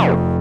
Ow!